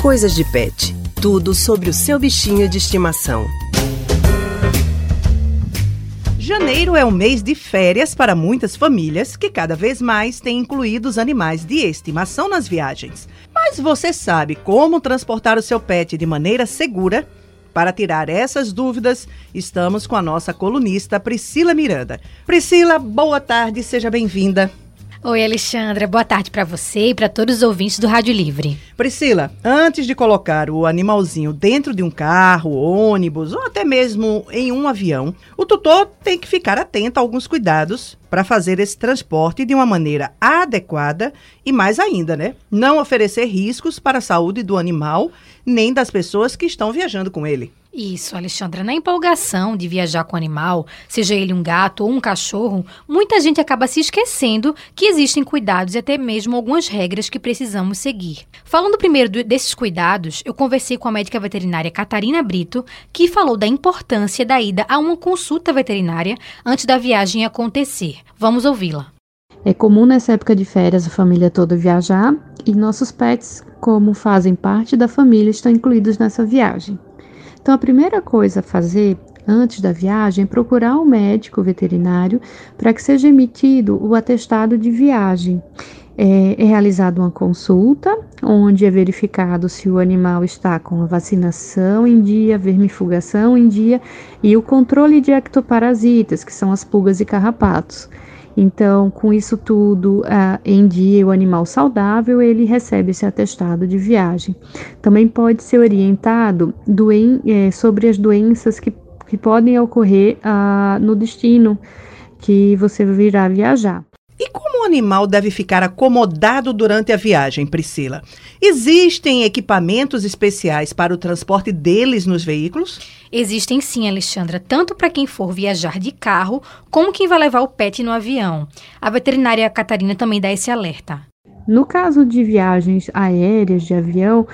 Coisas de Pet. Tudo sobre o seu bichinho de estimação. Janeiro é um mês de férias para muitas famílias que cada vez mais têm incluído os animais de estimação nas viagens. Mas você sabe como transportar o seu pet de maneira segura? Para tirar essas dúvidas, estamos com a nossa colunista Priscila Miranda. Priscila, boa tarde, seja bem-vinda. Oi, Alexandra. Boa tarde para você e para todos os ouvintes do Rádio Livre. Priscila, antes de colocar o animalzinho dentro de um carro, ônibus ou até mesmo em um avião, o tutor tem que ficar atento a alguns cuidados para fazer esse transporte de uma maneira adequada e mais ainda, né? Não oferecer riscos para a saúde do animal nem das pessoas que estão viajando com ele. Isso, Alexandra. Na empolgação de viajar com o animal, seja ele um gato ou um cachorro, muita gente acaba se esquecendo que existem cuidados e até mesmo algumas regras que precisamos seguir. Falando primeiro desses cuidados, eu conversei com a médica veterinária Catarina Brito, que falou da importância da ida a uma consulta veterinária antes da viagem acontecer. Vamos ouvi-la. É comum nessa época de férias a família toda viajar e nossos pets, como fazem parte da família, estão incluídos nessa viagem. Então, a primeira coisa a fazer antes da viagem é procurar um médico veterinário para que seja emitido o atestado de viagem. É, é realizada uma consulta, onde é verificado se o animal está com a vacinação em dia, vermifugação em dia e o controle de ectoparasitas, que são as pulgas e carrapatos. Então, com isso tudo em dia, o animal saudável ele recebe esse atestado de viagem. Também pode ser orientado doen é, sobre as doenças que, que podem ocorrer uh, no destino que você virá viajar. E como o animal deve ficar acomodado durante a viagem, Priscila? Existem equipamentos especiais para o transporte deles nos veículos? Existem sim, Alexandra, tanto para quem for viajar de carro, como quem vai levar o pet no avião. A veterinária Catarina também dá esse alerta. No caso de viagens aéreas de avião,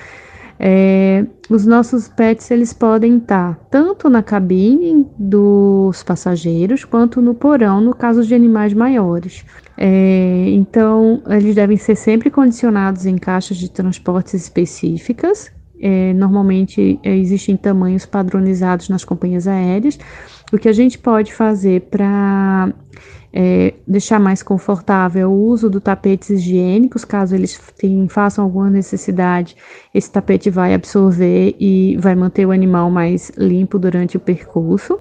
é, os nossos pets eles podem estar tanto na cabine dos passageiros quanto no porão, no caso de animais maiores. É, então, eles devem ser sempre condicionados em caixas de transportes específicas. É, normalmente é, existem tamanhos padronizados nas companhias aéreas. O que a gente pode fazer para é, deixar mais confortável o uso do tapetes higiênicos, caso eles tenham, façam alguma necessidade, esse tapete vai absorver e vai manter o animal mais limpo durante o percurso.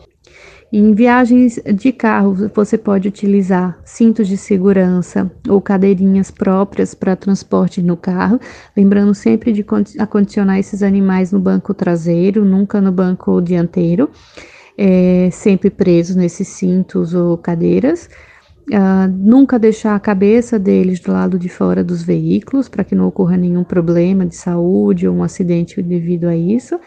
Em viagens de carro, você pode utilizar cintos de segurança ou cadeirinhas próprias para transporte no carro, lembrando sempre de acondicionar esses animais no banco traseiro, nunca no banco dianteiro é, sempre presos nesses cintos ou cadeiras. Uh, nunca deixar a cabeça deles do lado de fora dos veículos para que não ocorra nenhum problema de saúde ou um acidente devido a isso.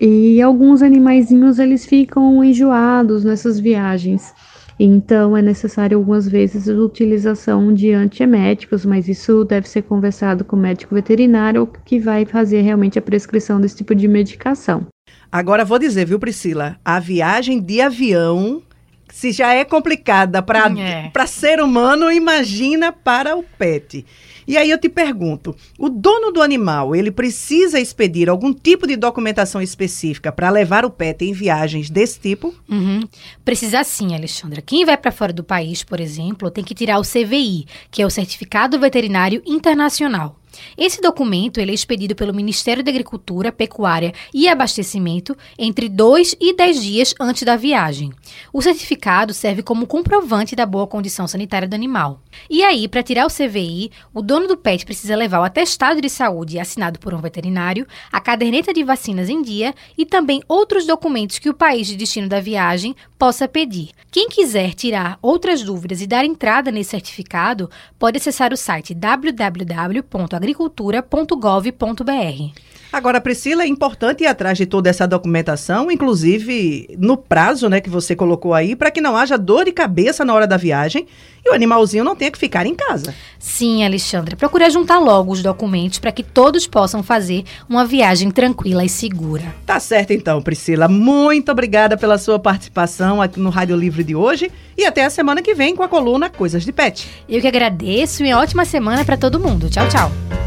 E alguns animaizinhos eles ficam enjoados nessas viagens. Então é necessário algumas vezes a utilização de antieméticos, mas isso deve ser conversado com o médico veterinário que vai fazer realmente a prescrição desse tipo de medicação. Agora vou dizer, viu, Priscila? A viagem de avião, se já é complicada para é. ser humano, imagina para o pet. E aí eu te pergunto, o dono do animal, ele precisa expedir algum tipo de documentação específica para levar o pet em viagens desse tipo? Uhum. Precisa sim, Alexandra. Quem vai para fora do país, por exemplo, tem que tirar o CVI, que é o Certificado Veterinário Internacional. Esse documento ele é expedido pelo Ministério da Agricultura, Pecuária e Abastecimento entre 2 e 10 dias antes da viagem. O certificado serve como comprovante da boa condição sanitária do animal. E aí, para tirar o CVI, o dono do pet precisa levar o atestado de saúde assinado por um veterinário, a caderneta de vacinas em dia e também outros documentos que o país de destino da viagem possa pedir. Quem quiser tirar outras dúvidas e dar entrada nesse certificado, pode acessar o site www.agricultura.gov.br. Agora, Priscila, é importante ir atrás de toda essa documentação, inclusive no prazo né, que você colocou aí, para que não haja dor de cabeça na hora da viagem e o animalzinho não tenha que ficar em casa. Sim, Alexandre. Procure juntar logo os documentos para que todos possam fazer uma viagem tranquila e segura. Tá certo então, Priscila. Muito obrigada pela sua participação aqui no Rádio Livre de hoje e até a semana que vem com a coluna Coisas de Pet. Eu que agradeço e ótima semana para todo mundo. Tchau, tchau.